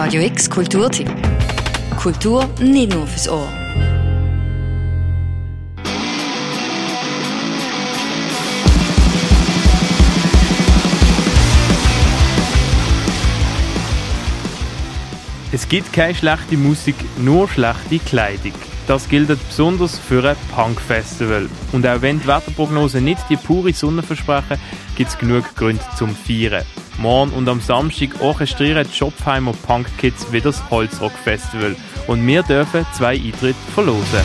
Radio X Kulturtipp. Kultur nicht nur fürs Ohr. Es gibt keine schlechte Musik, nur schlechte Kleidung. Das gilt besonders für ein Punk-Festival. Und auch wenn die Wetterprognosen nicht die pure Sonne versprechen, gibt es genug Gründe zum Feiern. Morgen und am Samstag orchestrieren die Schopfheimer Punk Kids wieder das Holzrock Festival. Und wir dürfen zwei Eintritte verlosen.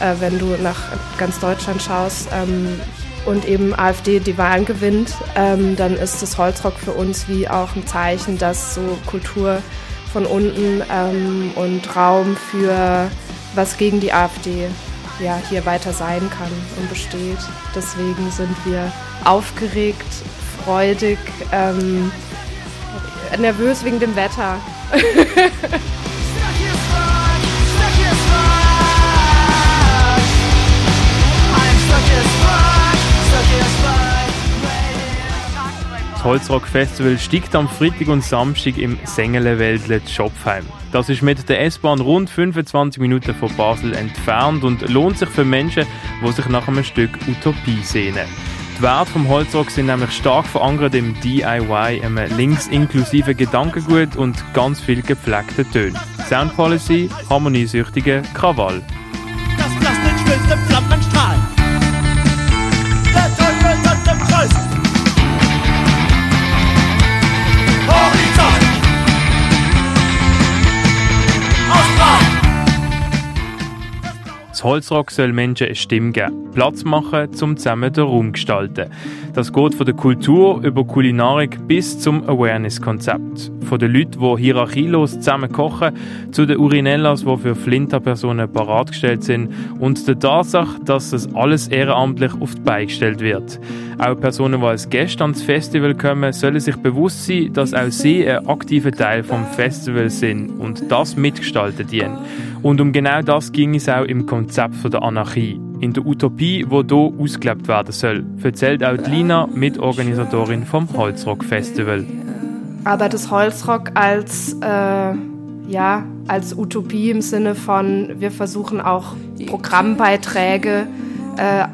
Äh, wenn du nach ganz Deutschland schaust ähm, und eben AfD die Wahlen gewinnt, ähm, dann ist das Holzrock für uns wie auch ein Zeichen, dass so Kultur von unten ähm, und Raum für was gegen die AfD ja, hier weiter sein kann und besteht. Deswegen sind wir aufgeregt, freudig, ähm, nervös wegen dem Wetter. Das Holzrock Festival steigt am Freitag und Samstag im Sengelenwäldle Schopfheim. Das ist mit der S-Bahn rund 25 Minuten von Basel entfernt und lohnt sich für Menschen, die sich nach einem Stück Utopie sehnen. Die Werte vom Holzrock sind nämlich stark verankert im DIY, einem links-inklusiven Gedankengut und ganz viel gepflegten Tönen. Sound Policy, harmoniesüchtige Krawall. Das Plastik schmilzt im Holzrock soll Menschen eine Stimme geben, Platz machen, zum zusammen den Raum gestalten. Das geht von der Kultur über Kulinarik bis zum Awareness-Konzept. Von den Leuten, die hierarchielos zusammen kochen, zu den Urinellas, die für Flinterpersonen bereitgestellt sind und der Tatsache, dass das alles ehrenamtlich auf die Beine gestellt wird. Auch Personen, die als Gäste ans Festival kommen, sollen sich bewusst sein, dass auch sie ein aktiver Teil vom Festival sind und das mitgestalten dienen. Und um genau das ging es auch im Konzept von der Anarchie. In der Utopie, wo hier ausgelebt werden soll, erzählt auch Lina, Mitorganisatorin vom Holzrock Festival. Aber das Holzrock als, äh, ja, als Utopie im Sinne von, wir versuchen auch Programmbeiträge äh,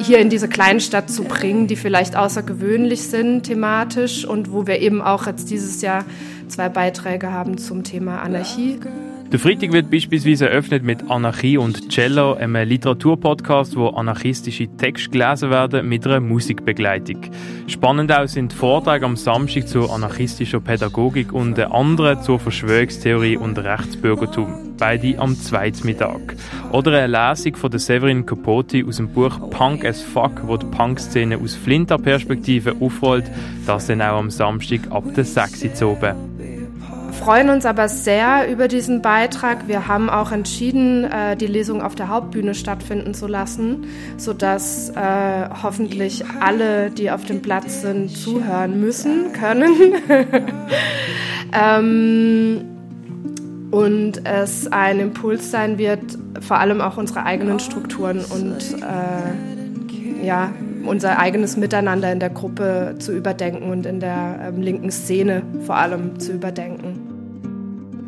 hier in diese Kleinstadt zu bringen, die vielleicht außergewöhnlich sind thematisch und wo wir eben auch jetzt dieses Jahr zwei Beiträge haben zum Thema Anarchie. Der Freitag wird beispielsweise eröffnet mit Anarchie und Cello, einem Literaturpodcast, wo anarchistische Texte gelesen werden mit einer Musikbegleitung. Spannend auch sind Vorträge am Samstag zur anarchistischer Pädagogik und der andere zur Verschwörungstheorie und Rechtsbürgertum. Beide am zweiten Mittag. Oder eine Lesung von der Severin Capote aus dem Buch Punk as Fuck, wo die Punk-Szene aus Flinter-Perspektive aufrollt. Das dann auch am Samstag ab der 6 Uhr oben freuen uns aber sehr über diesen Beitrag. Wir haben auch entschieden, äh, die Lesung auf der Hauptbühne stattfinden zu lassen, sodass äh, hoffentlich alle, die auf dem Platz sind, zuhören müssen, können. ähm, und es ein Impuls sein wird, vor allem auch unsere eigenen Strukturen und äh, ja, unser eigenes Miteinander in der Gruppe zu überdenken und in der ähm, linken Szene vor allem zu überdenken.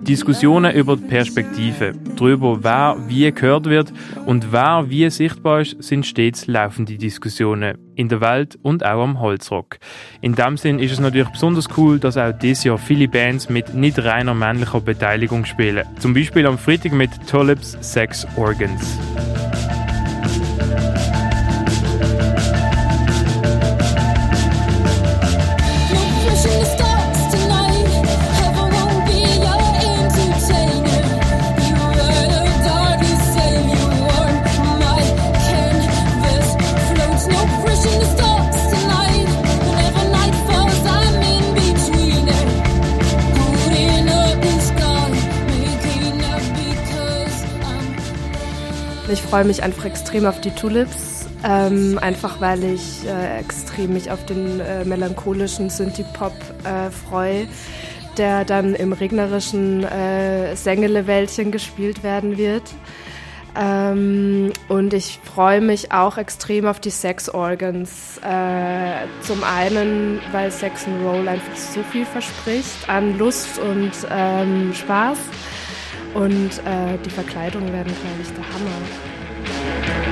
Diskussionen über die Perspektive, darüber, wer wie gehört wird und wer wie sichtbar ist, sind stets laufende Diskussionen in der Welt und auch am Holzrock. In dem Sinn ist es natürlich besonders cool, dass auch dieses Jahr viele Bands mit nicht reiner männlicher Beteiligung spielen. Zum Beispiel am Freitag mit Tulips Sex Organs. Ich freue mich einfach extrem auf die Tulips, ähm, einfach weil ich äh, extrem mich auf den äh, melancholischen Synthie-Pop äh, freue, der dann im regnerischen äh, Sängelewäldchen gespielt werden wird. Ähm, und ich freue mich auch extrem auf die Sex Organs. Äh, zum einen, weil Sex and Roll einfach so viel verspricht an Lust und ähm, Spaß. Und äh, die Verkleidungen werden, glaube ich, der Hammer.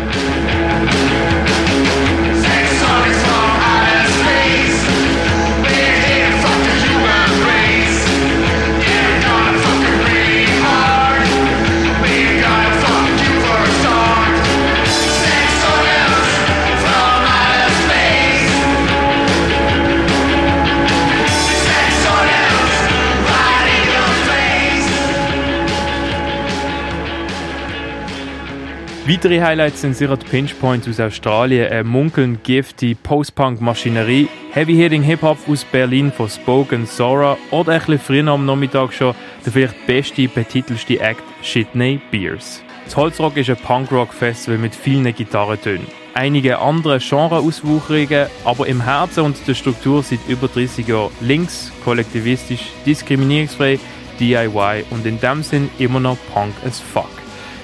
Weitere Highlights sind sicher die Pinch Points aus Australien, eine munkeln giftige Post-Punk-Maschinerie, Heavy-Hitting Hip-Hop aus Berlin von Spoken Sora oder ein bisschen früher am Nachmittag schon der vielleicht beste, betitelste Act Shitney Beers. Das Holzrock ist ein Punk-Rock-Festival mit vielen Gitarrentönen. Einige andere Genre-Auswucherungen, aber im Herzen und der Struktur seit über 30 Jahren links, kollektivistisch, diskriminierungsfrei, DIY und in dem Sinn immer noch Punk as fuck.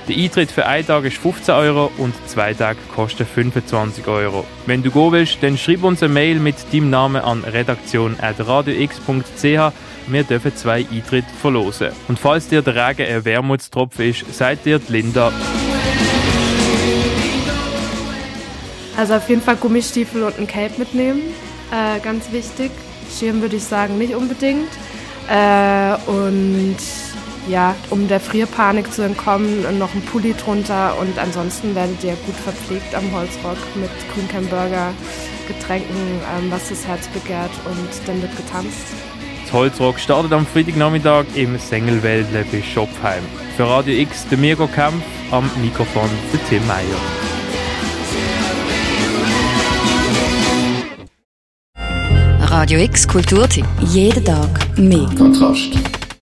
Der Eintritt für einen Tag ist 15 Euro und zwei Tage kosten 25 Euro. Wenn du gehen willst, dann schreib uns eine Mail mit deinem Namen an redaktion.radiox.ch. Wir dürfen zwei Eintritte verlosen. Und falls dir der Regen ein Wermutstropfen ist, seid dir Linda. Also auf jeden Fall Gummistiefel und ein Cape mitnehmen. Äh, ganz wichtig. Schirm würde ich sagen nicht unbedingt. Äh, und ja, um der Frierpanik zu entkommen, noch ein Pulli drunter und ansonsten werdet ihr gut verpflegt am Holzrock mit Grünkern Burger, Getränken, ähm, was das Herz begehrt und dann wird getanzt. Das Holzrock startet am Freitagnachmittag im Sengelwäldle bei Schopfheim. Für Radio X der Mirko Kampf, am Mikrofon der Tim Meyer. Radio X Kulturtipp. Jeden Tag mehr. Kontrast.